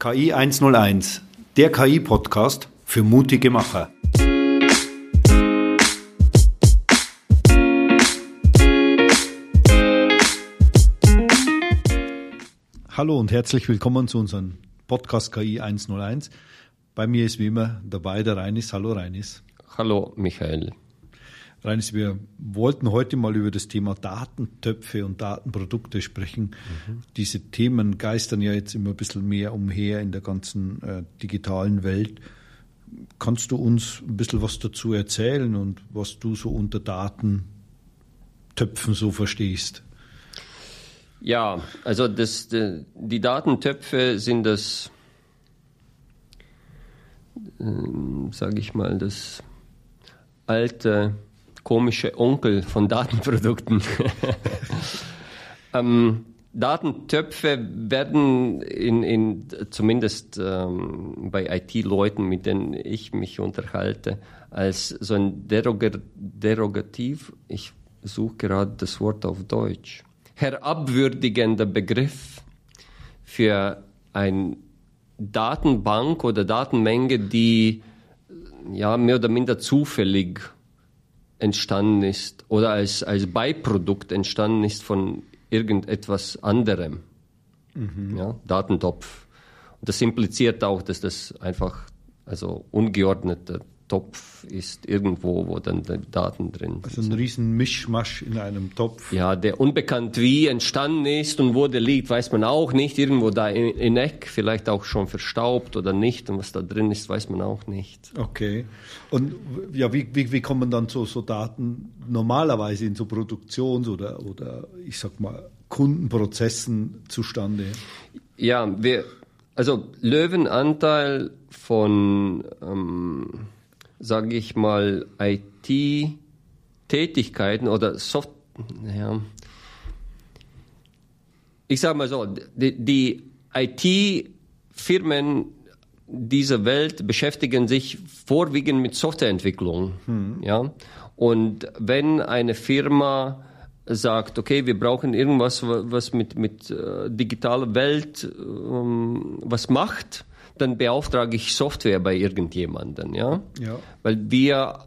KI 101, der KI-Podcast für mutige Macher. Hallo und herzlich willkommen zu unserem Podcast KI 101. Bei mir ist wie immer dabei der Reinis. Hallo Reinis. Hallo Michael. Reinis, wir wollten heute mal über das Thema Datentöpfe und Datenprodukte sprechen. Mhm. Diese Themen geistern ja jetzt immer ein bisschen mehr umher in der ganzen äh, digitalen Welt. Kannst du uns ein bisschen was dazu erzählen und was du so unter Datentöpfen so verstehst? Ja, also das, die Datentöpfe sind das, äh, sage ich mal, das alte komische Onkel von Datenprodukten. ähm, Datentöpfe werden in, in zumindest ähm, bei IT-Leuten, mit denen ich mich unterhalte, als so ein Deroger, Derogativ, ich suche gerade das Wort auf Deutsch, herabwürdigender Begriff für eine Datenbank oder Datenmenge, die ja mehr oder minder zufällig entstanden ist oder als, als Beiprodukt entstanden ist von irgendetwas anderem. Mhm. Ja, Datentopf. Und das impliziert auch, dass das einfach also ungeordnete Topf ist irgendwo, wo dann die Daten drin sind. Also ein riesen Mischmasch in einem Topf. Ja, der unbekannt wie entstanden ist und wo der liegt, weiß man auch nicht. Irgendwo da in, in Eck, vielleicht auch schon verstaubt oder nicht. Und was da drin ist, weiß man auch nicht. Okay. Und ja, wie, wie, wie kommen dann so, so Daten normalerweise in so Produktions- oder, oder ich sag mal Kundenprozessen zustande? Ja, wir, also Löwenanteil von ähm, sage ich mal, IT-Tätigkeiten oder Soft, ja, ich sage mal so, die, die IT-Firmen dieser Welt beschäftigen sich vorwiegend mit Softwareentwicklung, hm. ja. Und wenn eine Firma sagt, okay, wir brauchen irgendwas, was mit, mit äh, digitaler Welt ähm, was macht, dann beauftrage ich Software bei irgendjemandem, ja? ja. Weil wir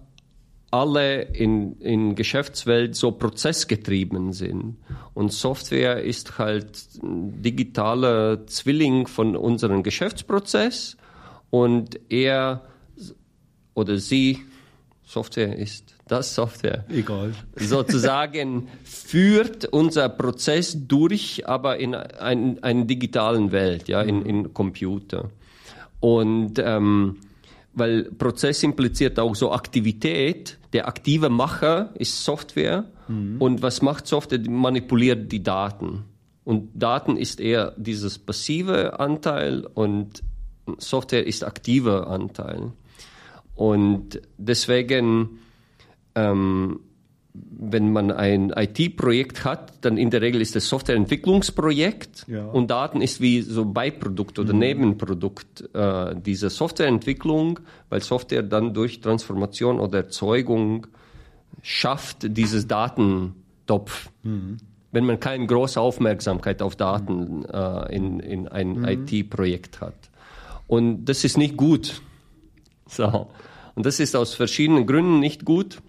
alle in, in Geschäftswelt so prozessgetrieben sind. Und Software ist halt ein digitaler Zwilling von unserem Geschäftsprozess und er oder sie, Software ist das Software. Egal. Sozusagen führt unser Prozess durch, aber in einer digitalen Welt, ja, in, in Computer. Und ähm, weil Prozess impliziert auch so Aktivität. Der aktive Macher ist Software. Mhm. Und was macht Software? Die manipuliert die Daten. Und Daten ist eher dieses passive Anteil und Software ist aktiver Anteil. Und deswegen ähm, wenn man ein IT-Projekt hat, dann in der Regel ist es Softwareentwicklungsprojekt ja. und Daten ist wie so Beiprodukt oder mhm. Nebenprodukt äh, dieser Softwareentwicklung, weil Software dann durch Transformation oder Erzeugung schafft dieses Datentopf. Mhm. Wenn man keine große Aufmerksamkeit auf Daten mhm. äh, in, in ein mhm. IT-Projekt hat. Und das ist nicht gut. So. Und das ist aus verschiedenen Gründen nicht gut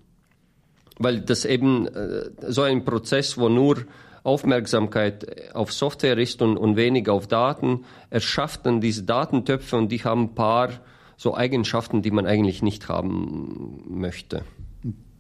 weil das eben äh, so ein Prozess, wo nur Aufmerksamkeit auf Software ist und, und wenig auf Daten, erschafft dann diese Datentöpfe und die haben ein paar so Eigenschaften, die man eigentlich nicht haben möchte.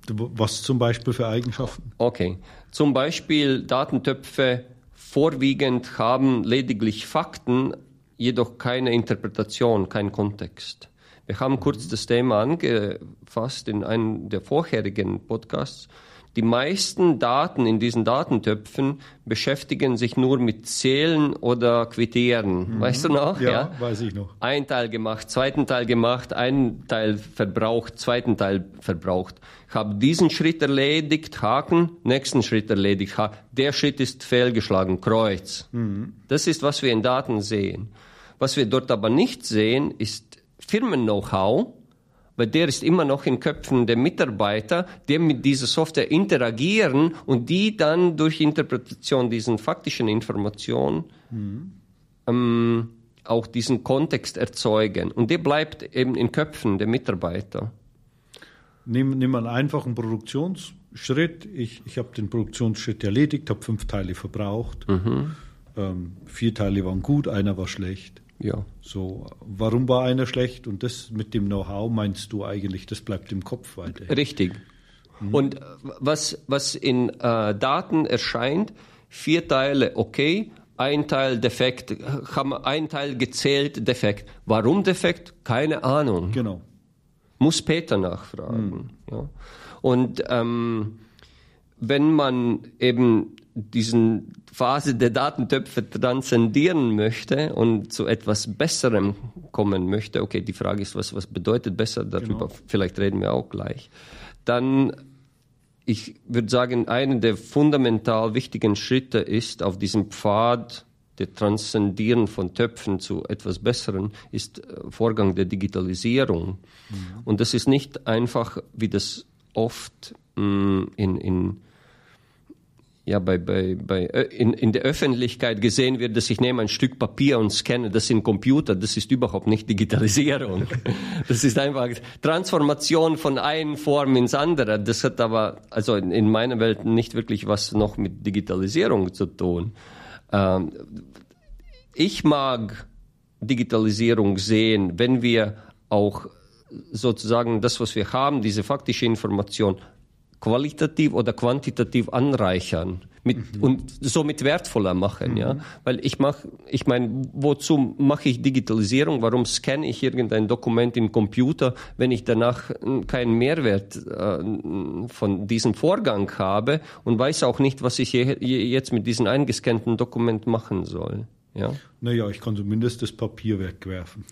Was zum Beispiel für Eigenschaften? Okay, zum Beispiel Datentöpfe vorwiegend haben lediglich Fakten, jedoch keine Interpretation, keinen Kontext. Wir haben kurz das Thema angefasst in einem der vorherigen Podcasts. Die meisten Daten in diesen Datentöpfen beschäftigen sich nur mit Zählen oder Quittieren. Mhm. Weißt du noch? Ja, ja, weiß ich noch. Ein Teil gemacht, zweiten Teil gemacht, einen Teil verbraucht, zweiten Teil verbraucht. Ich habe diesen Schritt erledigt, Haken, nächsten Schritt erledigt, Haken. Der Schritt ist fehlgeschlagen, Kreuz. Mhm. Das ist, was wir in Daten sehen. Was wir dort aber nicht sehen, ist Firmen-Know-how, weil der ist immer noch in Köpfen der Mitarbeiter, die mit dieser Software interagieren und die dann durch Interpretation diesen faktischen Informationen mhm. ähm, auch diesen Kontext erzeugen. Und der bleibt eben in Köpfen der Mitarbeiter. Nimm, nimm einen einfachen Produktionsschritt. Ich, ich habe den Produktionsschritt erledigt, habe fünf Teile verbraucht. Mhm. Ähm, vier Teile waren gut, einer war schlecht. Ja. So, warum war einer schlecht? Und das mit dem Know-how meinst du eigentlich, das bleibt im Kopf weiter. Richtig. Mhm. Und was, was in äh, Daten erscheint, vier Teile okay, ein Teil defekt, haben ein Teil gezählt defekt. Warum defekt? Keine Ahnung. Genau. Muss Peter nachfragen. Mhm. Ja. Und ähm, wenn man eben diesen Phase der Datentöpfe transzendieren möchte und zu etwas Besserem kommen möchte, okay, die Frage ist, was, was bedeutet besser, darüber genau. vielleicht reden wir auch gleich, dann ich würde sagen, einer der fundamental wichtigen Schritte ist auf diesem Pfad der Transzendieren von Töpfen zu etwas Besseren, ist äh, Vorgang der Digitalisierung. Mhm. Und das ist nicht einfach, wie das oft mh, mm, in, in ja, bei, bei, bei, äh, in, in der Öffentlichkeit gesehen wird, dass ich nehme ein Stück Papier und scanne das in Computer, das ist überhaupt nicht Digitalisierung. Das ist einfach Transformation von einer Form ins andere. Das hat aber, also in meiner Welt nicht wirklich was noch mit Digitalisierung zu tun. Ähm, ich mag Digitalisierung sehen, wenn wir auch sozusagen das, was wir haben, diese faktische Information qualitativ oder quantitativ anreichern mit, mhm. und somit wertvoller machen, mhm. ja. Weil ich mache, ich meine, wozu mache ich Digitalisierung? Warum scanne ich irgendein Dokument im Computer, wenn ich danach keinen Mehrwert äh, von diesem Vorgang habe und weiß auch nicht, was ich je, je jetzt mit diesem eingescannten Dokument machen soll, ja? Naja, ich kann zumindest das Papier wegwerfen.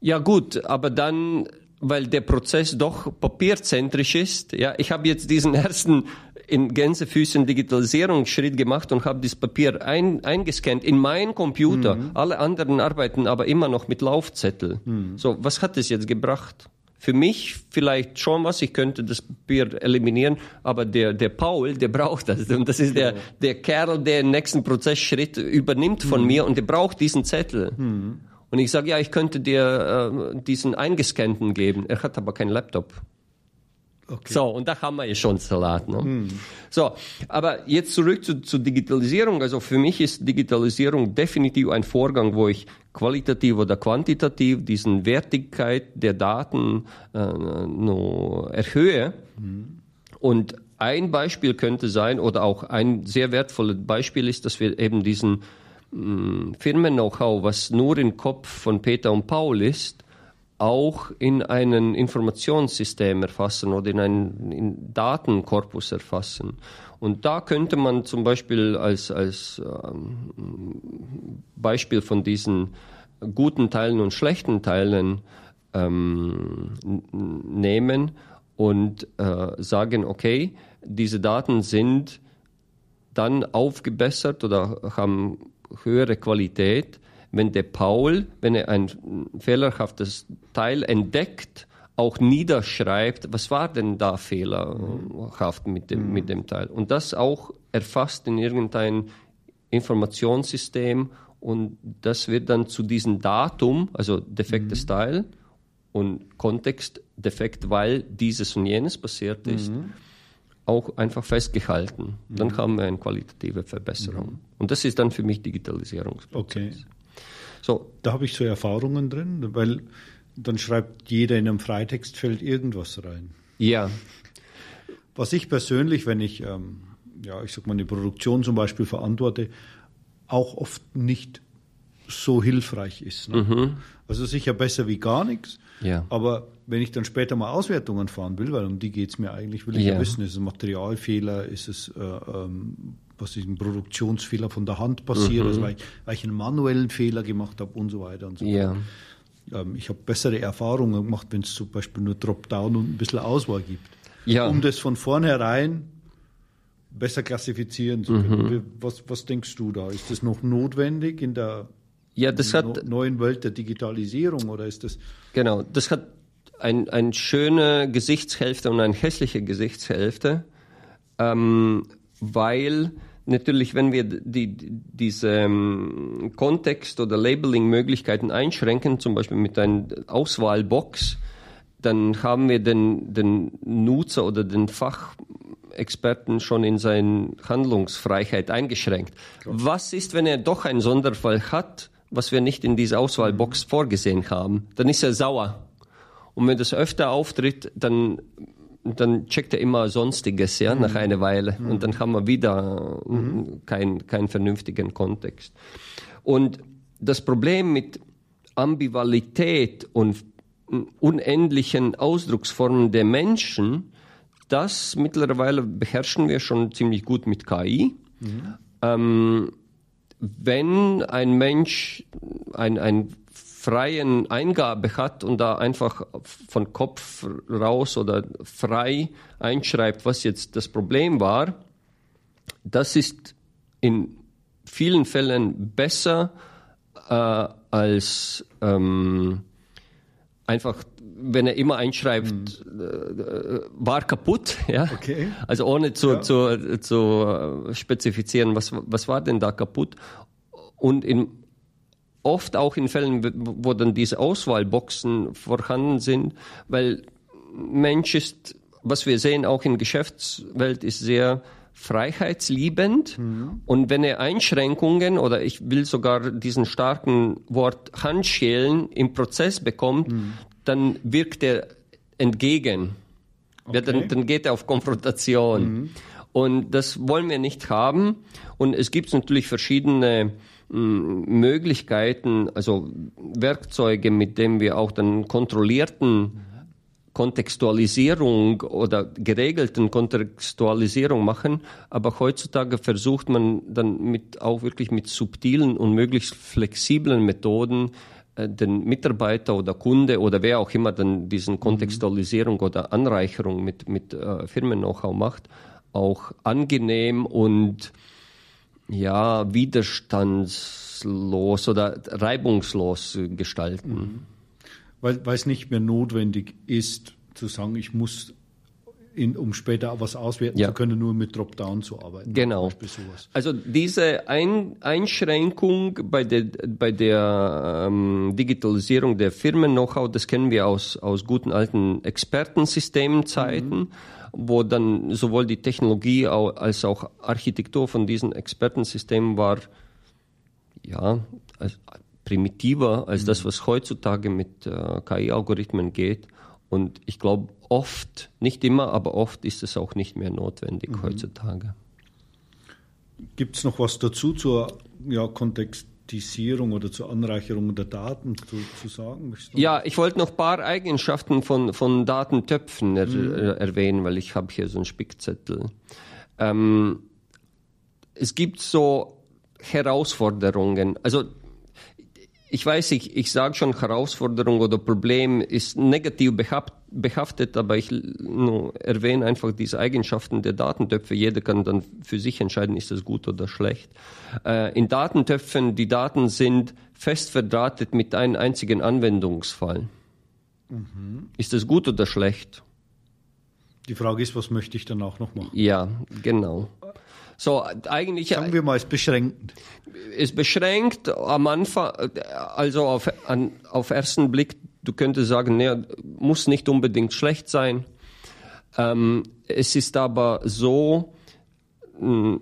Ja gut, aber dann weil der Prozess doch papierzentrisch ist. Ja, ich habe jetzt diesen ersten in Gänsefüßen Digitalisierungsschritt gemacht und habe das Papier ein, eingescannt in meinen Computer. Mhm. Alle anderen arbeiten aber immer noch mit Laufzettel. Mhm. So, was hat es jetzt gebracht? Für mich vielleicht schon was, ich könnte das Papier eliminieren, aber der, der Paul, der braucht das. Und das ist der, der Kerl, der den nächsten Prozessschritt übernimmt von mhm. mir und der braucht diesen Zettel. Und ich sage, ja, ich könnte dir äh, diesen eingescannten geben. Er hat aber keinen Laptop. Okay. So, und da haben wir ja schon Salat. Ne? Hm. So, aber jetzt zurück zu, zu, Digitalisierung. Also für mich ist Digitalisierung definitiv ein Vorgang, wo ich qualitativ oder quantitativ diesen Wertigkeit der Daten äh, no, erhöhe. Hm. Und ein Beispiel könnte sein, oder auch ein sehr wertvolles Beispiel ist, dass wir eben diesen Firmen-Know-how, was nur im Kopf von Peter und Paul ist, auch in einen Informationssystem erfassen oder in einen Datenkorpus erfassen. Und da könnte man zum Beispiel als, als ähm, Beispiel von diesen guten Teilen und schlechten Teilen ähm, nehmen und äh, sagen, okay, diese Daten sind dann aufgebessert oder haben höhere Qualität, wenn der Paul, wenn er ein fehlerhaftes Teil entdeckt, auch niederschreibt, was war denn da fehlerhaft mit dem, mit dem Teil. Und das auch erfasst in irgendein Informationssystem und das wird dann zu diesem Datum, also defektes mhm. Teil und Kontext defekt, weil dieses und jenes passiert ist. Mhm auch einfach festgehalten. Dann mhm. haben wir eine qualitative Verbesserung. Mhm. Und das ist dann für mich Digitalisierungsprozess. Okay. So. Da habe ich so Erfahrungen drin, weil dann schreibt jeder in einem Freitextfeld irgendwas rein. Ja. Was ich persönlich, wenn ich, ähm, ja, ich sag mal, eine Produktion zum Beispiel verantworte, auch oft nicht so hilfreich ist. Ne? Mhm. Also sicher besser wie gar nichts. Ja. Aber wenn ich dann später mal Auswertungen fahren will, weil um die geht es mir eigentlich, will ich ja, ja wissen, ist es ein Materialfehler, ist es äh, ähm, was ist ein Produktionsfehler von der Hand passiert, mhm. also weil, ich, weil, ich, einen manuellen Fehler gemacht habe und so weiter und so ja. Ähm, ich habe bessere Erfahrungen gemacht, wenn es zum Beispiel nur Dropdown und ein bisschen Auswahl gibt. Ja. Um das von vornherein besser klassifizieren zu können. Mhm. Was, was denkst du da? Ist das noch notwendig in der ja, das hat, neuen Welt der Digitalisierung oder ist das? Genau, das hat ein, eine schöne Gesichtshälfte und eine hässliche Gesichtshälfte, ähm, weil natürlich, wenn wir die, diese ähm, Kontext- oder Labeling-Möglichkeiten einschränken, zum Beispiel mit einer Auswahlbox, dann haben wir den, den Nutzer oder den Fachexperten schon in seine Handlungsfreiheit eingeschränkt. Klar. Was ist, wenn er doch einen Sonderfall hat, was wir nicht in dieser Auswahlbox mhm. vorgesehen haben? Dann ist er sauer. Und wenn das öfter auftritt, dann dann checkt er immer Sonstiges, ja, mhm. nach einer Weile. Mhm. Und dann haben wir wieder mhm. keinen kein vernünftigen Kontext. Und das Problem mit Ambivalität und unendlichen Ausdrucksformen der Menschen, das mittlerweile beherrschen wir schon ziemlich gut mit KI. Mhm. Ähm, wenn ein Mensch ein, ein freien Eingabe hat und da einfach von Kopf raus oder frei einschreibt, was jetzt das Problem war, das ist in vielen Fällen besser äh, als ähm, einfach, wenn er immer einschreibt, mhm. äh, war kaputt, ja. Okay. Also ohne zu, ja. zu, zu spezifizieren, was, was war denn da kaputt. Und in oft auch in Fällen, wo dann diese Auswahlboxen vorhanden sind, weil Mensch ist, was wir sehen auch in Geschäftswelt, ist sehr freiheitsliebend. Mhm. Und wenn er Einschränkungen oder ich will sogar diesen starken Wort Handschellen im Prozess bekommt, mhm. dann wirkt er entgegen. Okay. Ja, dann, dann, geht er auf Konfrontation. Mhm. Und das wollen wir nicht haben. Und es gibt natürlich verschiedene Möglichkeiten, also Werkzeuge, mit denen wir auch dann kontrollierten Kontextualisierung oder geregelten Kontextualisierung machen, aber heutzutage versucht man dann mit auch wirklich mit subtilen und möglichst flexiblen Methoden äh, den Mitarbeiter oder Kunde oder wer auch immer dann diesen Kontextualisierung oder Anreicherung mit mit äh, Firmen-Know-how macht, auch angenehm und ja, widerstandslos oder reibungslos gestalten. Mhm. Weil, weil es nicht mehr notwendig ist, zu sagen, ich muss in, um später was auswerten ja. zu können, nur mit Dropdown zu arbeiten. Genau. Also diese Ein Einschränkung bei der, bei der ähm, Digitalisierung der Firmen-Know-how, das kennen wir aus, aus guten alten Expertensystemenzeiten. Mhm wo dann sowohl die Technologie als auch Architektur von diesen Expertensystemen war, ja, als primitiver als mhm. das, was heutzutage mit äh, KI-Algorithmen geht. Und ich glaube, oft, nicht immer, aber oft ist es auch nicht mehr notwendig mhm. heutzutage. Gibt es noch was dazu zur ja, Kontext? Standardisierung oder zur Anreicherung der Daten zu, zu sagen? Ja, ich wollte noch ein paar Eigenschaften von, von Datentöpfen er, mhm. Äh, erwähnen, weil ich habe hier so einen Spickzettel. Ähm, es gibt so Herausforderungen. Also ich weiß, ich, ich sage schon, Herausforderung oder Problem ist negativ behaftet, aber ich no, erwähne einfach diese Eigenschaften der Datentöpfe. Jeder kann dann für sich entscheiden, ist das gut oder schlecht. Äh, in Datentöpfen, die Daten sind fest verdrahtet mit einem einzigen Anwendungsfall. Mhm. Ist das gut oder schlecht? Die Frage ist, was möchte ich dann auch noch machen? Ja, genau. So, eigentlich. Sagen wir mal, es beschränkt. Es beschränkt am Anfang, also auf, an, auf ersten Blick, du könntest sagen, nee, muss nicht unbedingt schlecht sein. Ähm, es ist aber so, mh,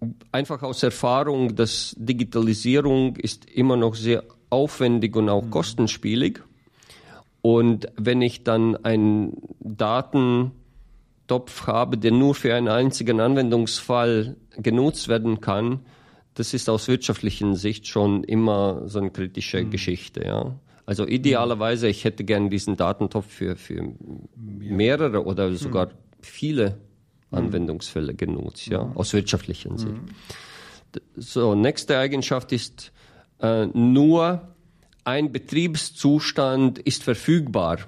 hm, einfach aus Erfahrung, dass Digitalisierung ist immer noch sehr aufwendig und auch mhm. kostenspielig. Und wenn ich dann ein Daten Topf habe, der nur für einen einzigen Anwendungsfall genutzt werden kann, das ist aus wirtschaftlichen Sicht schon immer so eine kritische mhm. Geschichte. Ja. Also idealerweise, ich hätte gerne diesen Datentopf für, für mehrere oder mhm. sogar viele mhm. Anwendungsfälle genutzt, ja, aus wirtschaftlichen Sicht. So, nächste Eigenschaft ist, äh, nur ein Betriebszustand ist verfügbar,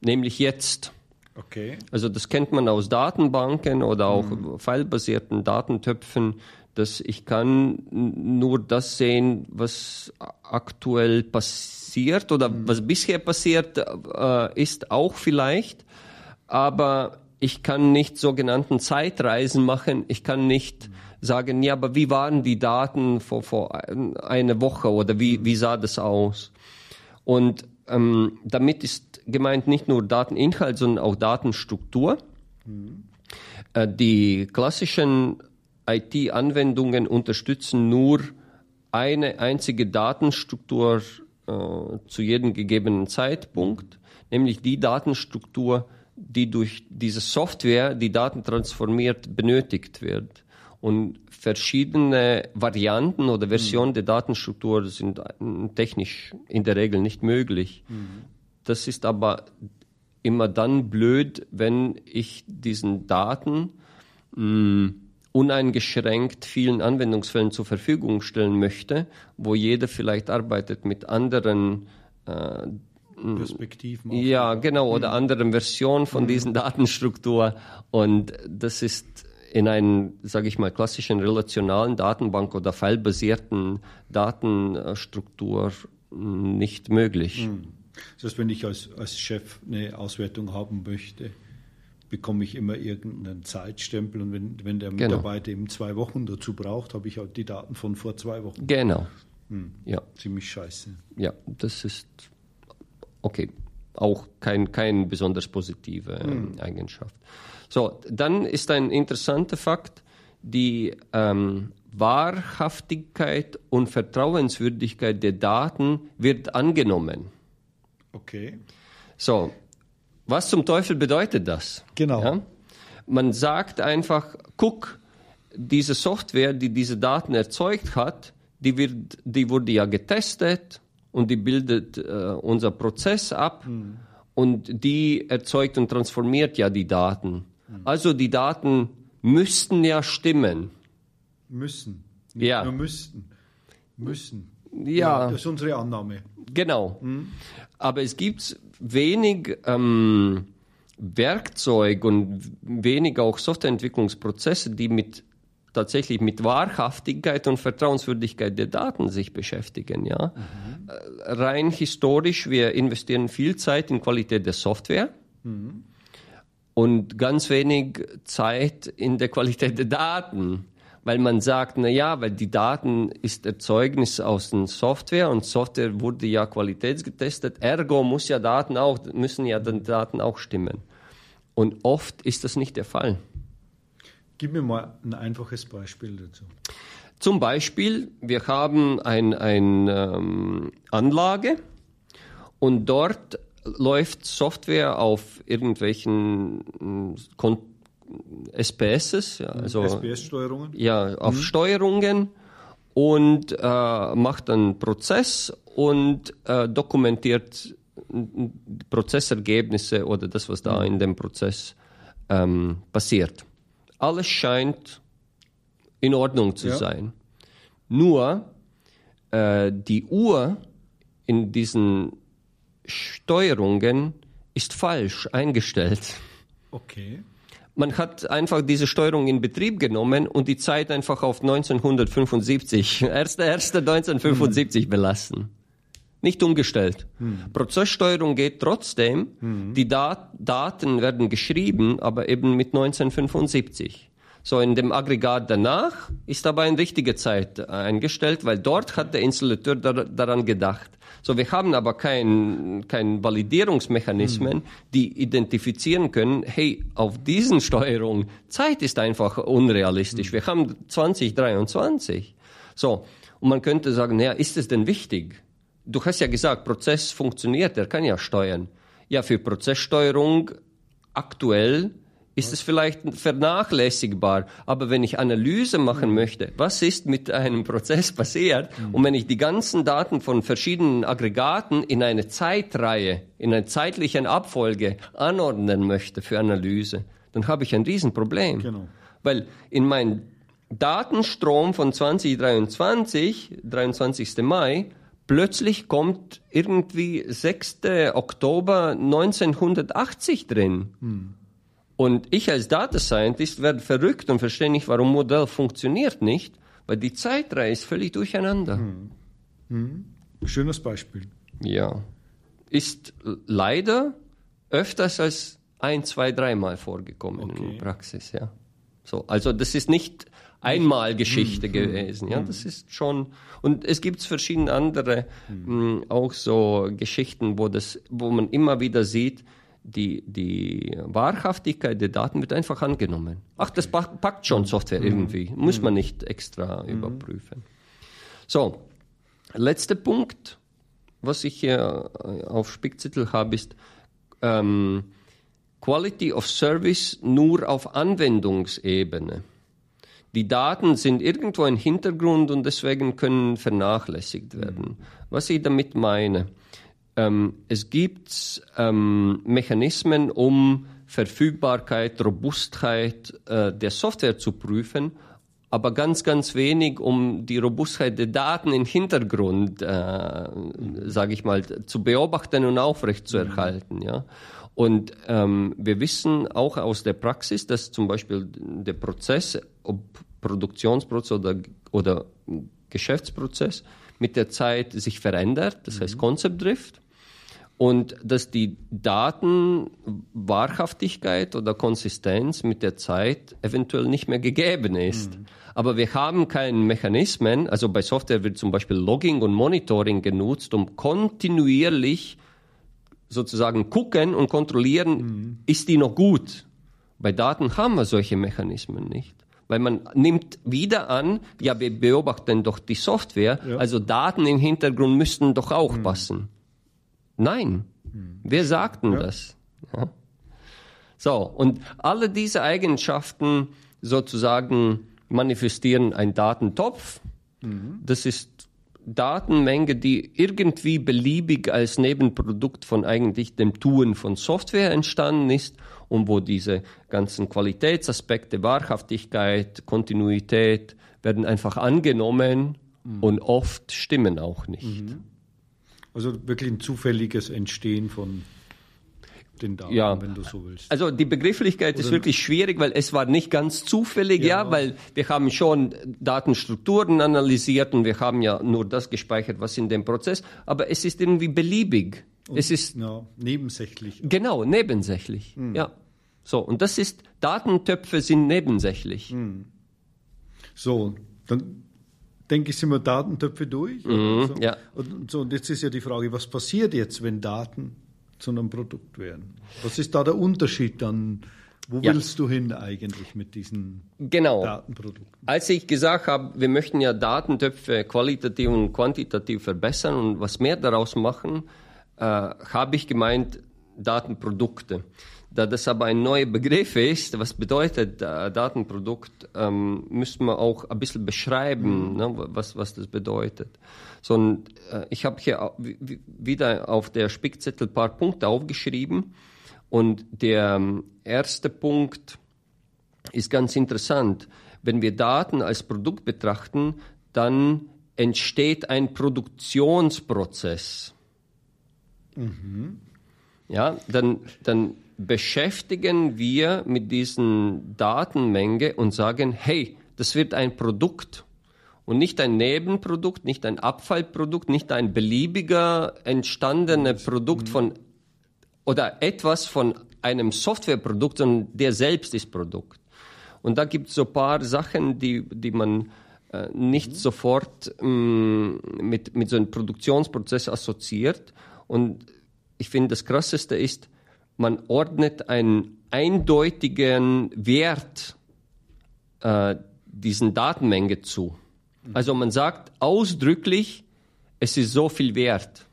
nämlich jetzt. Okay. Also das kennt man aus Datenbanken oder auch mhm. filebasierten Datentöpfen, dass ich kann nur das sehen, was aktuell passiert oder mhm. was bisher passiert äh, ist auch vielleicht, aber ich kann nicht sogenannten Zeitreisen machen. Ich kann nicht sagen, ja, aber wie waren die Daten vor, vor einer Woche oder wie, wie sah das aus? Und ähm, damit ist gemeint nicht nur Dateninhalt, sondern auch Datenstruktur. Mhm. Äh, die klassischen IT-Anwendungen unterstützen nur eine einzige Datenstruktur äh, zu jedem gegebenen Zeitpunkt, nämlich die Datenstruktur, die durch diese Software, die Daten transformiert, benötigt wird. Und verschiedene Varianten oder Versionen mhm. der Datenstruktur sind technisch in der Regel nicht möglich. Mhm. Das ist aber immer dann blöd, wenn ich diesen Daten mh, mm, uneingeschränkt vielen Anwendungsfällen zur Verfügung stellen möchte, wo jeder vielleicht arbeitet mit anderen äh, Perspektiven. Ja, genau, oder mhm. anderen Versionen von mhm. diesen Datenstruktur. Und das ist in einer, sage ich mal, klassischen relationalen Datenbank oder fallbasierten Datenstruktur nicht möglich. Mhm. Das heißt, wenn ich als, als Chef eine Auswertung haben möchte, bekomme ich immer irgendeinen Zeitstempel und wenn, wenn der genau. Mitarbeiter genau. eben zwei Wochen dazu braucht, habe ich halt die Daten von vor zwei Wochen. Genau. Hm. Ja. Ziemlich scheiße. Ja, das ist okay. Auch kein, kein besonders positive hm. Eigenschaft. So, dann ist ein interessanter Fakt, die ähm, Wahrhaftigkeit und Vertrauenswürdigkeit der Daten wird angenommen. Okay. So, was zum Teufel bedeutet das? Genau. Ja? Man sagt einfach, guck, diese Software, die diese Daten erzeugt hat, die, wird, die wurde ja getestet und die bildet äh, unser Prozess ab hm. und die erzeugt und transformiert ja die Daten. Hm. Also die Daten müssten ja stimmen. Müssen. Nicht ja. Nur müssten. Müssen. Ja. ja. Das ist unsere Annahme. Genau. Hm. Aber es gibt wenig ähm, Werkzeug und wenig auch Softwareentwicklungsprozesse, die mit tatsächlich mit Wahrhaftigkeit und Vertrauenswürdigkeit der Daten sich beschäftigen. Ja? Mhm. Rein historisch, wir investieren viel Zeit in Qualität der Software mhm. Und ganz wenig Zeit in der Qualität der Daten weil man sagt, na ja, weil die Daten ist Erzeugnis aus der Software und Software wurde ja qualitätsgetestet, ergo muss ja Daten auch, müssen ja die Daten auch stimmen. Und oft ist das nicht der Fall. Gib mir mal ein einfaches Beispiel dazu. Zum Beispiel, wir haben eine ein, ähm, Anlage und dort läuft Software auf irgendwelchen Kon SPS, ja, also SPS-Steuerungen? Ja, auf mhm. Steuerungen und äh, macht einen Prozess und äh, dokumentiert Prozessergebnisse oder das, was da in dem Prozess ähm, passiert. Alles scheint in Ordnung zu ja. sein. Nur äh, die Uhr in diesen Steuerungen ist falsch eingestellt. Okay man hat einfach diese Steuerung in Betrieb genommen und die Zeit einfach auf 1975, 1.1.1975 belassen. Nicht umgestellt. Hm. Prozesssteuerung geht trotzdem. Hm. Die Dat Daten werden geschrieben, aber eben mit 1975. So, in dem Aggregat danach ist aber eine richtige Zeit eingestellt, weil dort hat der Installateur dar daran gedacht. So, wir haben aber kein, kein Validierungsmechanismen, hm. die identifizieren können, hey, auf diesen Steuerung, Zeit ist einfach unrealistisch. Hm. Wir haben 2023. So, und man könnte sagen, naja, ist es denn wichtig? Du hast ja gesagt, Prozess funktioniert, er kann ja steuern. Ja, für Prozesssteuerung aktuell ist es vielleicht vernachlässigbar. Aber wenn ich Analyse machen mhm. möchte, was ist mit einem Prozess passiert? Mhm. Und wenn ich die ganzen Daten von verschiedenen Aggregaten in eine Zeitreihe, in einer zeitlichen Abfolge anordnen möchte für Analyse, dann habe ich ein Riesenproblem. Genau. Weil in meinem Datenstrom von 2023, 23. Mai, plötzlich kommt irgendwie 6. Oktober 1980 drin. Mhm. Und ich als Data Scientist werde verrückt und verstehe nicht, warum ein Modell funktioniert nicht, weil die Zeitreihe ist völlig durcheinander. Hm. Hm. Schönes Beispiel. Ja. Ist leider öfters als ein, zwei, dreimal vorgekommen okay. in der Praxis, ja. So, also das ist nicht einmal Geschichte mhm. gewesen, ja, das ist schon und es gibt verschiedene andere mh, auch so Geschichten, wo das, wo man immer wieder sieht, die, die Wahrhaftigkeit der Daten wird einfach angenommen. Ach, das packt schon Software mhm. irgendwie, muss man nicht extra mhm. überprüfen. So, letzter Punkt, was ich hier auf Spickzettel habe, ist ähm, Quality of Service nur auf Anwendungsebene. Die Daten sind irgendwo im Hintergrund und deswegen können vernachlässigt werden. Was ich damit meine, ähm, es gibt ähm, Mechanismen, um Verfügbarkeit, Robustheit äh, der Software zu prüfen, aber ganz, ganz wenig, um die Robustheit der Daten im Hintergrund, äh, sage ich mal, zu beobachten und aufrechtzuerhalten. Ja. Und ähm, wir wissen auch aus der Praxis, dass zum Beispiel der Prozess, ob Produktionsprozess oder, oder Geschäftsprozess, mit der Zeit sich verändert, das heißt mhm. Concept Drift und dass die Datenwahrhaftigkeit oder Konsistenz mit der Zeit eventuell nicht mehr gegeben ist. Mhm. Aber wir haben keinen Mechanismen, also bei Software wird zum Beispiel Logging und Monitoring genutzt, um kontinuierlich sozusagen gucken und kontrollieren, mhm. ist die noch gut. Bei Daten haben wir solche Mechanismen nicht. Weil man nimmt wieder an, ja, wir beobachten doch die Software, ja. also Daten im Hintergrund müssten doch auch mhm. passen. Nein, hm. wir sagten ja. das. Ja. So, und alle diese Eigenschaften sozusagen manifestieren einen Datentopf. Mhm. Das ist Datenmenge, die irgendwie beliebig als Nebenprodukt von eigentlich dem Tun von Software entstanden ist und wo diese ganzen Qualitätsaspekte, Wahrhaftigkeit, Kontinuität werden einfach angenommen mhm. und oft stimmen auch nicht. Mhm. Also wirklich ein zufälliges Entstehen von den Daten, ja. wenn du so willst. Also die Begrifflichkeit Oder ist wirklich schwierig, weil es war nicht ganz zufällig, ja. ja, weil wir haben schon Datenstrukturen analysiert und wir haben ja nur das gespeichert, was in dem Prozess, aber es ist irgendwie beliebig. Und, es ist ja, nebensächlich. Genau, nebensächlich. Mhm. Ja. So, und das ist, Datentöpfe sind nebensächlich. Mhm. So, dann denke ich, sind wir Datentöpfe durch. Mhm, so. ja. und, so, und jetzt ist ja die Frage, was passiert jetzt, wenn Daten zu einem Produkt werden? Was ist da der Unterschied dann? Wo ja. willst du hin eigentlich mit diesen genau. Datenprodukten? Als ich gesagt habe, wir möchten ja Datentöpfe qualitativ und quantitativ verbessern und was mehr daraus machen, äh, habe ich gemeint Datenprodukte. Da das aber ein neuer Begriff ist, was bedeutet äh, Datenprodukt, ähm, müssen wir auch ein bisschen beschreiben, mhm. ne, was, was das bedeutet. So, und, äh, ich habe hier wieder auf der Spickzettel ein paar Punkte aufgeschrieben. Und der ähm, erste Punkt ist ganz interessant. Wenn wir Daten als Produkt betrachten, dann entsteht ein Produktionsprozess. Mhm. Ja, dann, dann beschäftigen wir mit diesen Datenmenge und sagen, hey, das wird ein Produkt und nicht ein Nebenprodukt, nicht ein Abfallprodukt, nicht ein beliebiger entstandenes Produkt von oder etwas von einem Softwareprodukt, sondern der selbst ist Produkt. Und da gibt es so ein paar Sachen, die, die man äh, nicht mhm. sofort mh, mm, mit, mit so einem Produktionsprozess assoziiert. Und ich finde, das Krasseste ist, man ordnet einen eindeutigen Wert äh, diesen Datenmenge zu. Also man sagt ausdrücklich, es ist so viel wert.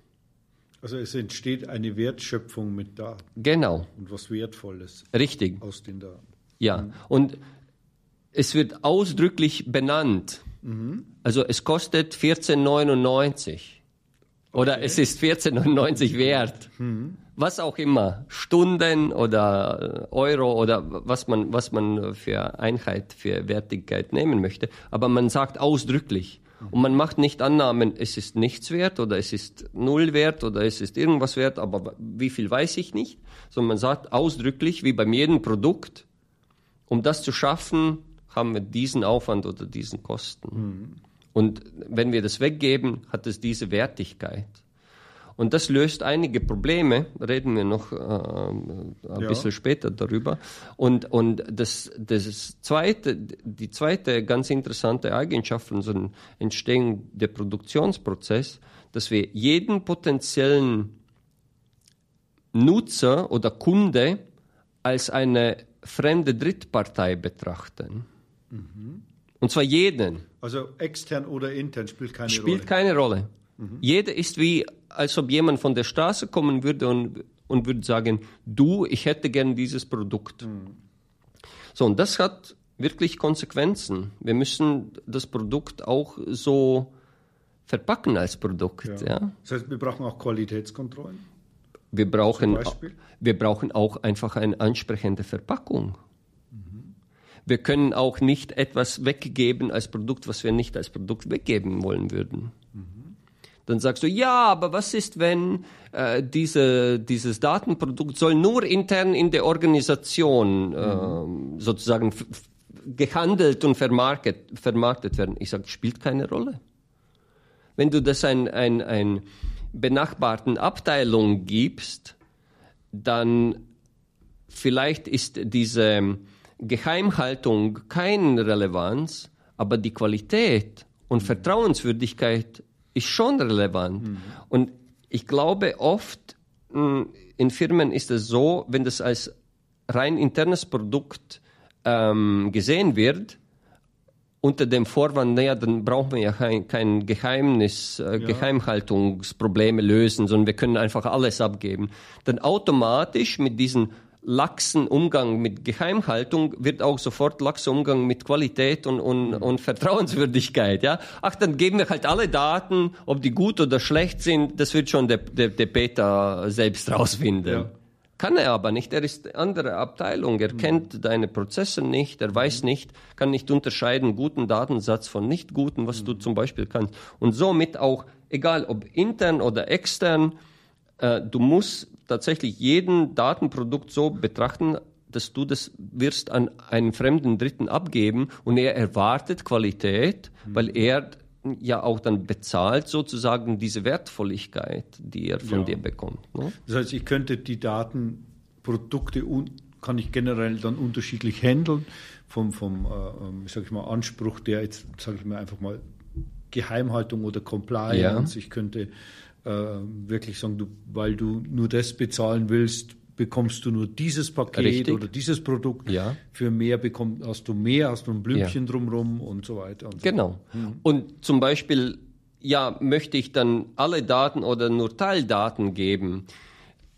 Also es entsteht eine Wertschöpfung mit Daten. Genau. Und was Wertvolles. Richtig. Aus den Daten. Ja. Mhm. Und es wird ausdrücklich benannt. Mhm. Also es kostet 14,99. Oder okay. es ist 14,99 wert. Mhm was auch immer, Stunden oder äh, Euro oder was man, was man für Einheit, für Wertigkeit nehmen möchte. Aber man sagt ausdrücklich. Und man macht nicht Annahmen, es ist nichts wert oder es ist null wert oder es ist irgendwas wert, aber wie viel weiß ich nicht. Sondern man sagt ausdrücklich, wie beim jedem Produkt, um das zu schaffen, haben wir diesen Aufwand oder diesen Kosten. Mhm. Und wenn wir das weggeben, hat es diese Wertigkeit. Und das löst einige Probleme, reden wir noch äh, ein ja. bisschen später darüber. Und, und das, das zweite, die zweite ganz interessante Eigenschaft von unserem Entstehung der Produktionsprozess, dass wir jeden potenziellen Nutzer oder Kunde als eine fremde Drittpartei betrachten. Mhm. Und zwar jeden. Also extern oder intern spielt keine spielt Rolle. Spielt keine Rolle. Mhm. Jeder ist wie, als ob jemand von der Straße kommen würde und, und würde sagen, du, ich hätte gern dieses Produkt. Mhm. So, und das hat wirklich Konsequenzen. Wir müssen das Produkt auch so verpacken als Produkt. Ja. ja. Das heißt, wir brauchen auch Qualitätskontrollen. Wir brauchen, wir brauchen auch einfach eine ansprechende Verpackung. Mhm. Wir können auch nicht etwas weggeben als Produkt, was wir nicht als Produkt weggeben wollen würden. Dann sagst du, ja, aber was ist, wenn äh, diese, dieses Datenprodukt soll nur intern in der Organisation mhm. äh, sozusagen gehandelt und vermarktet, vermarktet werden? Ich sage, spielt keine Rolle. Wenn du das ein, ein, ein benachbarten Abteilung gibst, dann vielleicht ist diese Geheimhaltung keine Relevanz, aber die Qualität und Vertrauenswürdigkeit ist schon relevant. Mhm. Und ich glaube, oft hm, in Firmen ist es so, wenn das als rein internes Produkt ähm, gesehen wird, unter dem Vorwand, naja, dann brauchen wir ja kein, kein Geheimnis, äh, ja. Geheimhaltungsprobleme lösen, sondern wir können einfach alles abgeben. Dann automatisch mit diesen laxen Umgang mit Geheimhaltung wird auch sofort laxer Umgang mit Qualität und, und, mhm. und Vertrauenswürdigkeit. Ja? Ach, dann geben wir halt alle Daten, ob die gut oder schlecht sind, das wird schon der, der, der Peter selbst rausfinden. Ja. Kann er aber nicht, er ist andere Abteilung, er mhm. kennt deine Prozesse nicht, er weiß mhm. nicht, kann nicht unterscheiden guten Datensatz von nicht guten, was mhm. du zum Beispiel kannst. Und somit auch, egal ob intern oder extern, äh, du musst tatsächlich jeden Datenprodukt so betrachten, dass du das wirst an einen fremden Dritten abgeben und er erwartet Qualität, mhm. weil er ja auch dann bezahlt sozusagen diese Wertvolligkeit, die er von ja. dir bekommt. Ne? Das heißt, ich könnte die Datenprodukte kann ich generell dann unterschiedlich handeln vom, vom äh, ähm, sag ich mal, Anspruch, der jetzt, sage ich mal, einfach mal Geheimhaltung oder Compliance. Ja. Ich könnte äh, wirklich sagen, du, weil du nur das bezahlen willst, bekommst du nur dieses Paket Richtig. oder dieses Produkt. Ja. Für mehr bekomm, hast du mehr, hast du ein Blümchen ja. drumherum und so weiter. Und genau. So. Mhm. Und zum Beispiel, ja, möchte ich dann alle Daten oder nur Teildaten geben.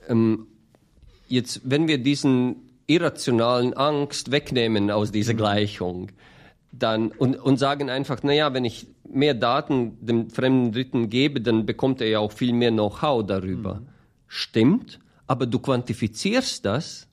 Ähm, jetzt, wenn wir diesen irrationalen Angst wegnehmen aus dieser mhm. Gleichung, dann und, und sagen einfach, naja, wenn ich mehr Daten dem fremden Dritten gebe, dann bekommt er ja auch viel mehr Know-how darüber. Mhm. Stimmt, aber du quantifizierst das,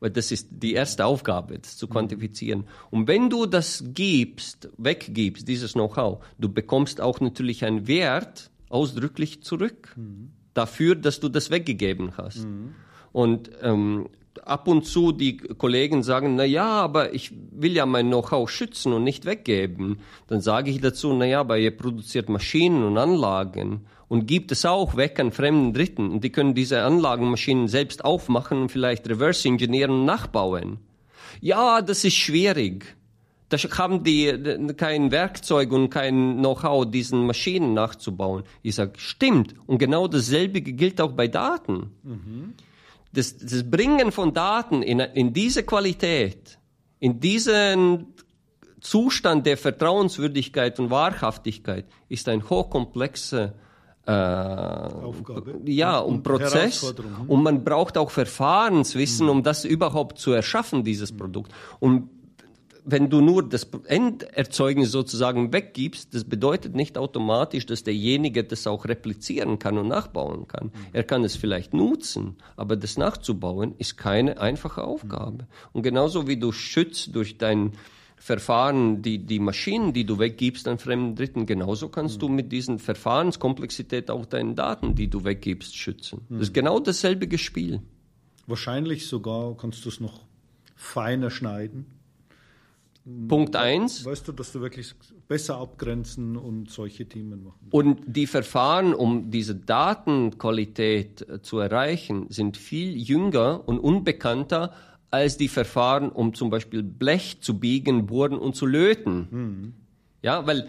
weil das ist die erste Aufgabe, das zu mhm. quantifizieren. Und wenn du das gibst, weggibst, dieses Know-how, du bekommst auch natürlich einen Wert ausdrücklich zurück mhm. dafür, dass du das weggegeben hast. Mhm. Und ähm, ab und zu die Kollegen sagen, na ja, aber ich will ja mein Know-how schützen und nicht weggeben. Dann sage ich dazu, na ja, aber ihr produziert Maschinen und Anlagen und gibt es auch weg an fremden Dritten und die können diese Anlagenmaschinen selbst aufmachen und vielleicht reverse engineeren und nachbauen. Ja, das ist schwierig. Da haben die kein Werkzeug und kein Know-how, diesen Maschinen nachzubauen. Ich sage, stimmt. Und genau dasselbe gilt auch bei Daten. Mhm das, das Bringen von Daten in, in diese Qualität, in diesen Zustand der Vertrauenswürdigkeit und Wahrhaftigkeit ist ein hochkomplexer äh, Aufgabe. Ja, und, und Prozess. Und man braucht auch Verfahrenswissen, mhm. um das überhaupt zu erschaffen, dieses Produkt. Und wenn du nur das Enderzeugnis sozusagen weggibst, das bedeutet nicht automatisch, dass derjenige das auch replizieren kann und nachbauen kann. Mhm. Er kann es vielleicht nutzen, aber das nachzubauen ist keine einfache Aufgabe. Mhm. Und genauso wie du schützt durch dein Verfahren, die, die Maschinen, die du weggibst an fremden Dritten, genauso kannst mhm. du mit diesen Verfahrenskomplexität auch deine Daten, die du weggibst, schützen. Das ist genau dasselbe Spiel. Wahrscheinlich sogar kannst du es noch feiner schneiden Punkt eins. Weißt du, dass du wirklich besser abgrenzen und solche Themen machen? Und die Verfahren, um diese Datenqualität äh, zu erreichen, sind viel jünger und unbekannter als die Verfahren, um zum Beispiel Blech zu biegen, bohren und zu löten. Mhm. Ja, weil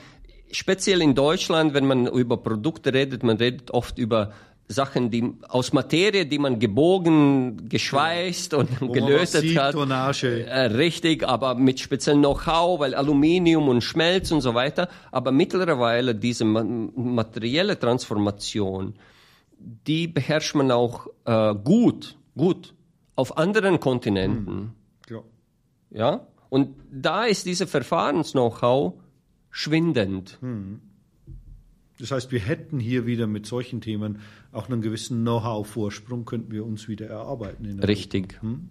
speziell in Deutschland, wenn man über Produkte redet, man redet oft über Sachen, die aus Materie, die man gebogen, geschweißt und Wo gelötet sieht, hat. Tonnage. Äh, richtig, aber mit speziellem Know-how, weil Aluminium und Schmelz und so weiter. Aber mittlerweile diese ma materielle Transformation, die beherrscht man auch äh, gut, gut auf anderen Kontinenten. Hm. Ja. ja. Und da ist diese Verfahrens-Know-how schwindend. Hm. Das heißt, wir hätten hier wieder mit solchen Themen auch einen gewissen Know-how-Vorsprung, könnten wir uns wieder erarbeiten. Richtig. Hm?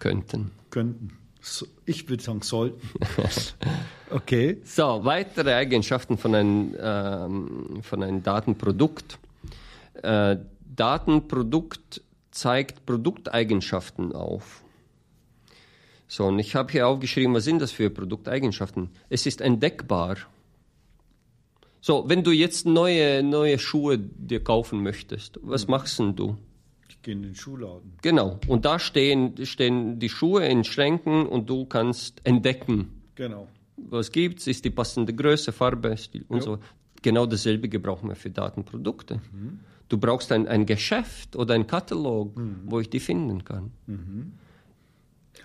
Könnten. Könnten. Ich würde sagen, sollten. okay. So, weitere Eigenschaften von einem, ähm, von einem Datenprodukt. Äh, Datenprodukt zeigt Produkteigenschaften auf. So, und ich habe hier aufgeschrieben, was sind das für Produkteigenschaften? Es ist entdeckbar. So, wenn du jetzt neue, neue Schuhe dir kaufen möchtest, was mhm. machst denn du? Ich gehe in den Schuhladen. Genau. Und da stehen, stehen die Schuhe in Schränken und du kannst entdecken. Genau. Was gibt's? Ist die passende Größe, Farbe, Stil und ja. so. Genau dasselbe gebrauchen wir für Datenprodukte. Mhm. Du brauchst ein, ein Geschäft oder ein Katalog, mhm. wo ich die finden kann. Mhm.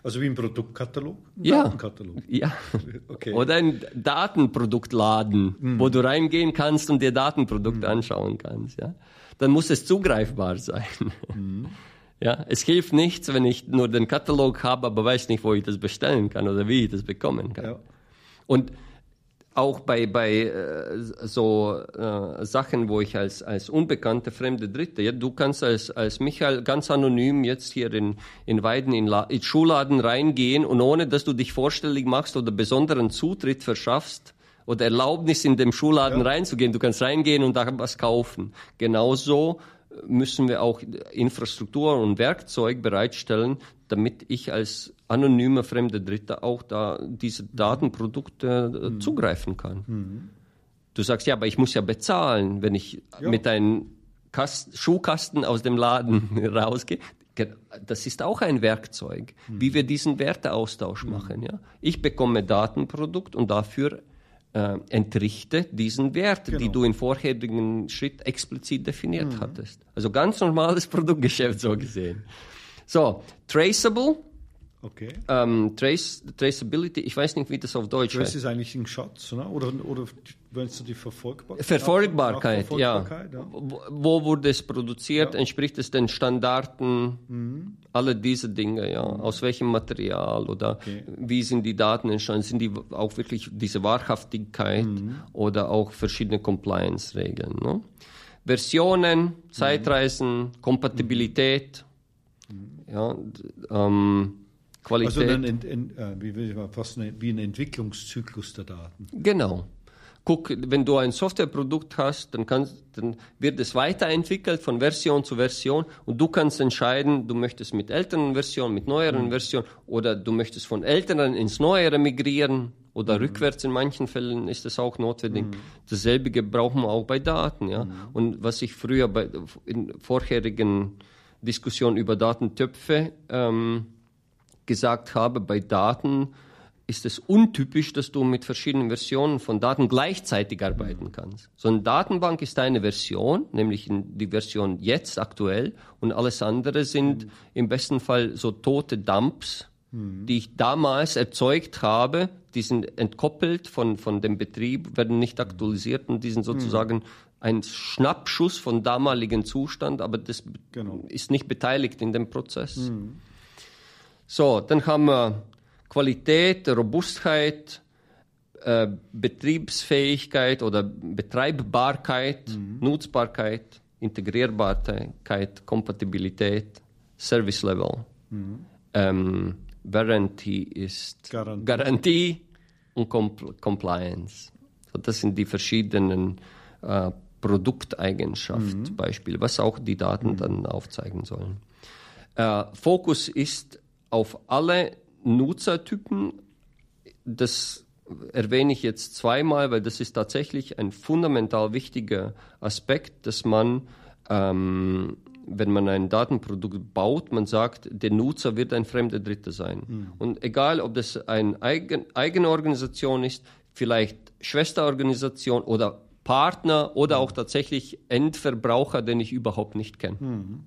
Also wie ein Produktkatalog? Ein ja. Datenkatalog. Ja. Okay. Oder ein Datenproduktladen, mhm. wo du reingehen kannst und dir Datenprodukte mhm. anschauen kannst. Ja. Dann muss es zugreifbar sein. Mhm. Ja, es hilft nichts, wenn ich nur den Katalog habe, aber weiß nicht, wo ich das bestellen kann oder wie ich das bekommen kann. Ja. Und auch bei, bei äh, so äh, Sachen, wo ich als, als unbekannte fremde Dritte, ja, du kannst als, als Michael ganz anonym jetzt hier in, in Weiden in, La in Schuhladen reingehen und ohne, dass du dich vorstellig machst oder besonderen Zutritt verschaffst oder Erlaubnis in dem Schuhladen ja. reinzugehen, du kannst reingehen und da was kaufen. Genauso müssen wir auch Infrastruktur und Werkzeug bereitstellen, damit ich als anonymer fremder Dritter auch da diese Datenprodukte mhm. zugreifen kann. Mhm. Du sagst, ja, aber ich muss ja bezahlen, wenn ich ja. mit einem Kast Schuhkasten aus dem Laden rausgehe. Das ist auch ein Werkzeug, mhm. wie wir diesen Werteaustausch mhm. machen. Ja? Ich bekomme Datenprodukt und dafür äh, entrichte diesen Wert, genau. die du im vorherigen Schritt explizit definiert mhm. hattest. Also ganz normales Produktgeschäft so gesehen. So, traceable. Okay. Ähm, Trace, Traceability, ich weiß nicht, wie das auf Deutsch Trace heißt. ist eigentlich ein Schatz, oder? Oder, oder wenn du die Verfolgbarkeit? Verfolgbarkeit, Verfolgbarkeit ja. ja. Wo, wurde es produziert? Ja. Entspricht es den Standarten? Mhm. Alle diese Dinge, ja. Mhm. Aus welchem Material oder okay. wie sind die Daten entstanden? Sind die auch wirklich diese Wahrhaftigkeit mhm. oder auch verschiedene Compliance-Regeln? Ne? Versionen, Zeitreisen, Kompatibilität, mhm. ja, ähm, Qualität. Also dann in, in, äh, wie, fast eine, wie ein Entwicklungszyklus der Daten. Genau. Guck, wenn du ein Softwareprodukt hast, dann, kannst, dann wird es weiterentwickelt von Version zu Version und du kannst entscheiden, du möchtest mit älteren Versionen, mit neueren mhm. Versionen oder du möchtest von älteren ins Neuere migrieren oder mhm. rückwärts in manchen Fällen ist das auch notwendig. Mhm. Dasselbe brauchen wir auch bei Daten. Ja? Mhm. Und was ich früher bei, in vorherigen Diskussionen über Datentöpfe ähm, gesagt habe, bei Daten ist es untypisch, dass du mit verschiedenen Versionen von Daten gleichzeitig arbeiten kannst. So eine Datenbank ist eine Version, nämlich die Version jetzt aktuell, und alles andere sind mhm. im besten Fall so tote Dumps, mhm. die ich damals erzeugt habe. Die sind entkoppelt von, von dem Betrieb, werden nicht aktualisiert und die sind sozusagen mhm. ein Schnappschuss von damaligen Zustand, aber das genau. ist nicht beteiligt in dem Prozess. So, dann haben wir Qualität, Robustheit, äh, Betriebsfähigkeit oder Betreibbarkeit, mhm. Nutzbarkeit, Integrierbarkeit, Kompatibilität, Service Level. Mhm. Ähm, Warranty ist Garantie, Garantie und Compl Compliance. So, das sind die verschiedenen äh, Produkteigenschaftsbeispiele, mhm. was auch die Daten mhm. dann aufzeigen sollen. Äh, Fokus ist auf alle Nutzertypen das erwähne ich jetzt zweimal, weil das ist tatsächlich ein fundamental wichtiger Aspekt, dass man, ähm, wenn man ein Datenprodukt baut, man sagt, der Nutzer wird ein fremder Dritter sein. Mhm. Und egal, ob das eine eigen, eigene Organisation ist, vielleicht Schwesterorganisation oder Partner oder auch tatsächlich Endverbraucher, den ich überhaupt nicht kenne. Mhm.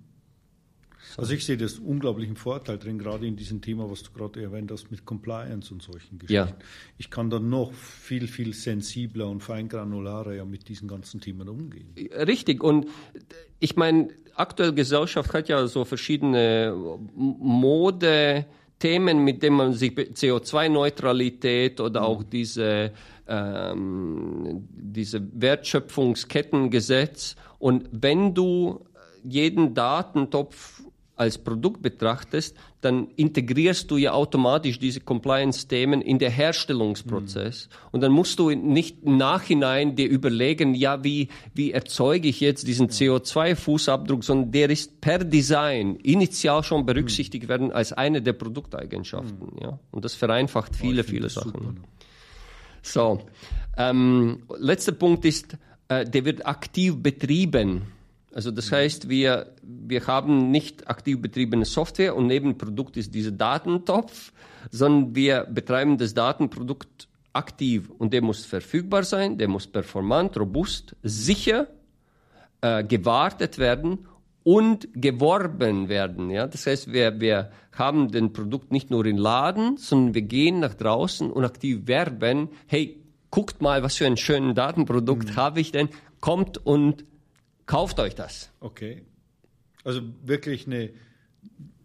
Also ich sehe das unglaublichen Vorteil drin, gerade in diesem Thema, was du gerade erwähnt hast, mit Compliance und solchen Geschichten. Ja. Ich kann dann noch viel, viel sensibler und feingranularer ja mit diesen ganzen Themen umgehen. Richtig. Und ich meine, aktuell Gesellschaft hat ja so verschiedene Mode, Themen, mit denen man sich CO2-Neutralität oder auch diese, ähm, diese Wertschöpfungskettengesetz. Und wenn du jeden Datentopf als Produkt betrachtest, dann integrierst du ja automatisch diese Compliance-Themen in der Herstellungsprozess. Mhm. Und dann musst du nicht im Nachhinein dir überlegen, ja, wie, wie erzeuge ich jetzt diesen CO2-Fußabdruck, sondern der ist per Design initial schon berücksichtigt mhm. werden als eine der Produkteigenschaften. Mhm. Ja? Und das vereinfacht viele, oh, viele Sachen. Super. So, ähm, letzter Punkt ist, äh, der wird aktiv betrieben. Also das heißt, wir, wir haben nicht aktiv betriebene Software und Nebenprodukt ist dieser Datentopf, sondern wir betreiben das Datenprodukt aktiv und der muss verfügbar sein, der muss performant, robust, sicher äh, gewartet werden und geworben werden. Ja? Das heißt, wir, wir haben den Produkt nicht nur in Laden, sondern wir gehen nach draußen und aktiv werben, hey, guckt mal, was für ein schönes Datenprodukt mhm. habe ich denn, kommt und Kauft euch das. Okay. Also wirklich eine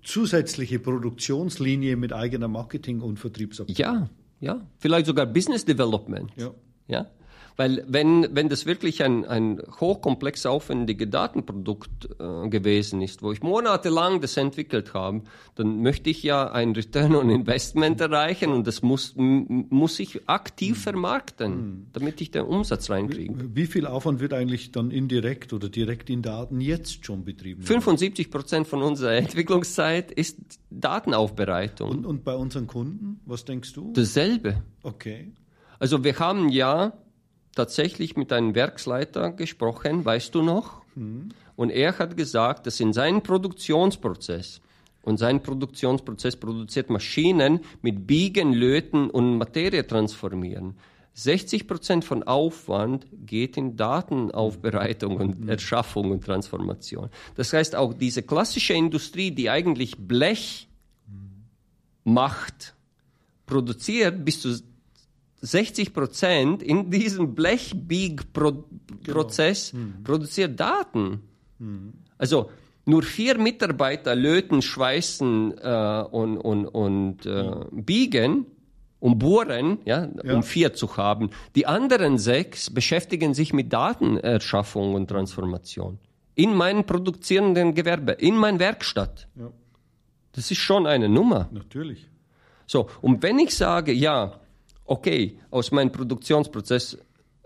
zusätzliche Produktionslinie mit eigener Marketing- und Vertriebsabteilung. Ja, ja. Vielleicht sogar Business Development. Ja. ja? Weil wenn, wenn das wirklich ein, ein hochkomplex aufwendiges Datenprodukt äh, gewesen ist, wo ich monatelang das entwickelt habe, dann möchte ich ja ein Return on Investment erreichen und das muss, muss ich aktiv vermarkten, mhm. damit ich den Umsatz reinkriege. Wie, wie, viel Aufwand wird eigentlich dann indirekt oder direkt in Daten jetzt schon betrieben? 75 Prozent von unserer Entwicklungszeit ist Datenaufbereitung. Und, und bei unseren Kunden, was denkst du? Dasselbe. Okay. Also wir haben ja tatsächlich mit einem Werksleiter gesprochen, weißt du noch? Mhm. Und er hat gesagt, dass in seinem Produktionsprozess, und sein Produktionsprozess produziert Maschinen mit Biegen, Löten und Materie transformieren. 60 Prozent von Aufwand geht in Datenaufbereitung und mhm. Erschaffung und Transformation. Das heißt, auch diese klassische Industrie, die eigentlich Blech macht, produziert bis zu 60 Prozent in diesem Blechbieg-Prozess genau. mhm. produziert Daten. Mhm. Also nur vier Mitarbeiter löten, schweißen äh, und, und, und äh, biegen und bohren, ja, ja, um vier zu haben. Die anderen sechs beschäftigen sich mit Datenerschaffung und Transformation. In meinem produzierenden Gewerbe, in meiner Werkstatt. Ja. Das ist schon eine Nummer. Natürlich. So, und wenn ich sage, ja, okay, aus meinem Produktionsprozess,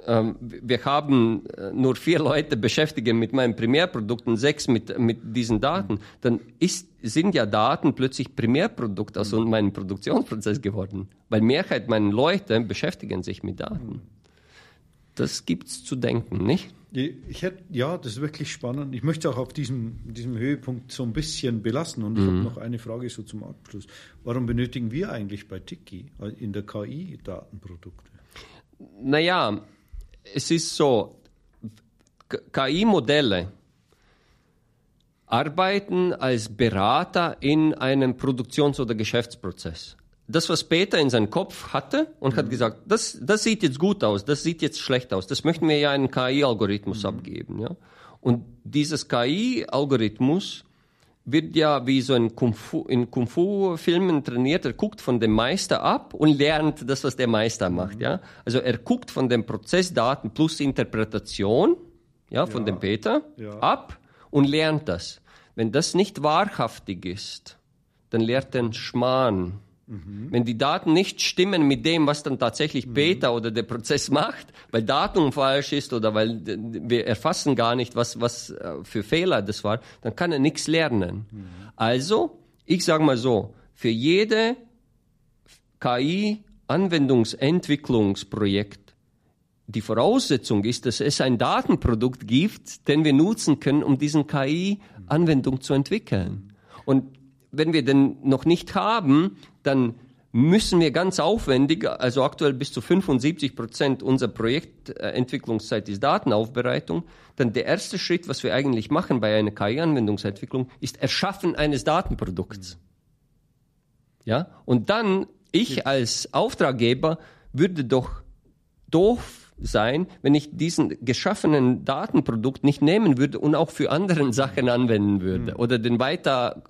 ähm, wir haben äh, nur vier Leute beschäftigt mit meinen Primärprodukten, sechs mit, mit diesen Daten, dann ist, sind ja Daten plötzlich Primärprodukt aus mhm. meinem Produktionsprozess geworden, weil Mehrheit meiner Leute beschäftigen sich mit Daten. Das gibt's zu denken, nicht? Ich hätte, ja, das ist wirklich spannend. Ich möchte auch auf diesem, diesem Höhepunkt so ein bisschen belassen. Und ich mhm. habe noch eine Frage so zum Abschluss. Warum benötigen wir eigentlich bei Tiki in der KI Datenprodukte? Naja, es ist so, KI-Modelle arbeiten als Berater in einem Produktions- oder Geschäftsprozess das, was Peter in seinem Kopf hatte und mhm. hat gesagt, das, das sieht jetzt gut aus, das sieht jetzt schlecht aus, das möchten wir ja einen KI-Algorithmus mhm. abgeben. Ja? Und dieses KI-Algorithmus wird ja wie so ein Kung Fu, in Kung Fu-Filmen trainiert, er guckt von dem Meister ab und lernt das, was der Meister macht. Mhm. Ja? Also er guckt von den Prozessdaten plus Interpretation ja, von ja. dem Peter ja. ab und lernt das. Wenn das nicht wahrhaftig ist, dann lehrt er Schmarrn. Mhm. Wenn die Daten nicht stimmen mit dem, was dann tatsächlich mhm. Beta oder der Prozess macht, weil Datum falsch ist oder weil wir erfassen gar nicht, was, was äh, für Fehler das war, dann kann er nichts lernen. Mhm. Also, ich sage mal so, für jede KI Anwendungsentwicklungsprojekt die Voraussetzung ist, dass es ein Datenprodukt gibt, den wir nutzen können, um diesen KI-Anwendung zu entwickeln. Und wenn wir den noch nicht haben, dann müssen wir ganz aufwendig, also aktuell bis zu 75 Prozent unserer Projektentwicklungszeit ist Datenaufbereitung, dann der erste Schritt, was wir eigentlich machen bei einer KI-Anwendungsentwicklung, ist Erschaffen eines Datenprodukts. Ja, und dann ich als Auftraggeber würde doch doof sein, wenn ich diesen geschaffenen Datenprodukt nicht nehmen würde und auch für andere Sachen anwenden würde mhm. oder den weiter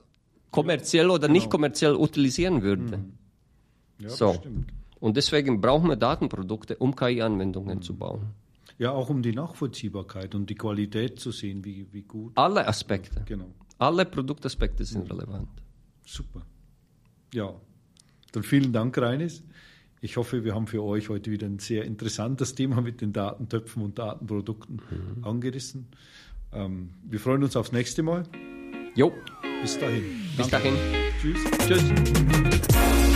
kommerziell oder genau. nicht kommerziell utilisieren würde. Mhm. Ja, so. Bestimmt. Und deswegen brauchen wir Datenprodukte, um KI-Anwendungen mhm. zu bauen. Ja, auch um die Nachvollziehbarkeit und die Qualität zu sehen, wie, wie gut. Alle Aspekte. Genau. Alle Produktaspekte sind relevant. Super. Ja, dann vielen Dank, Reines. Ich hoffe, wir haben für euch heute wieder ein sehr interessantes Thema mit den Datentöpfen und Datenprodukten mhm. angerissen. Ähm, wir freuen uns aufs nächste Mal. Jo. Bis dahin. Bis Danke. dahin. Tschüss. Tschüss.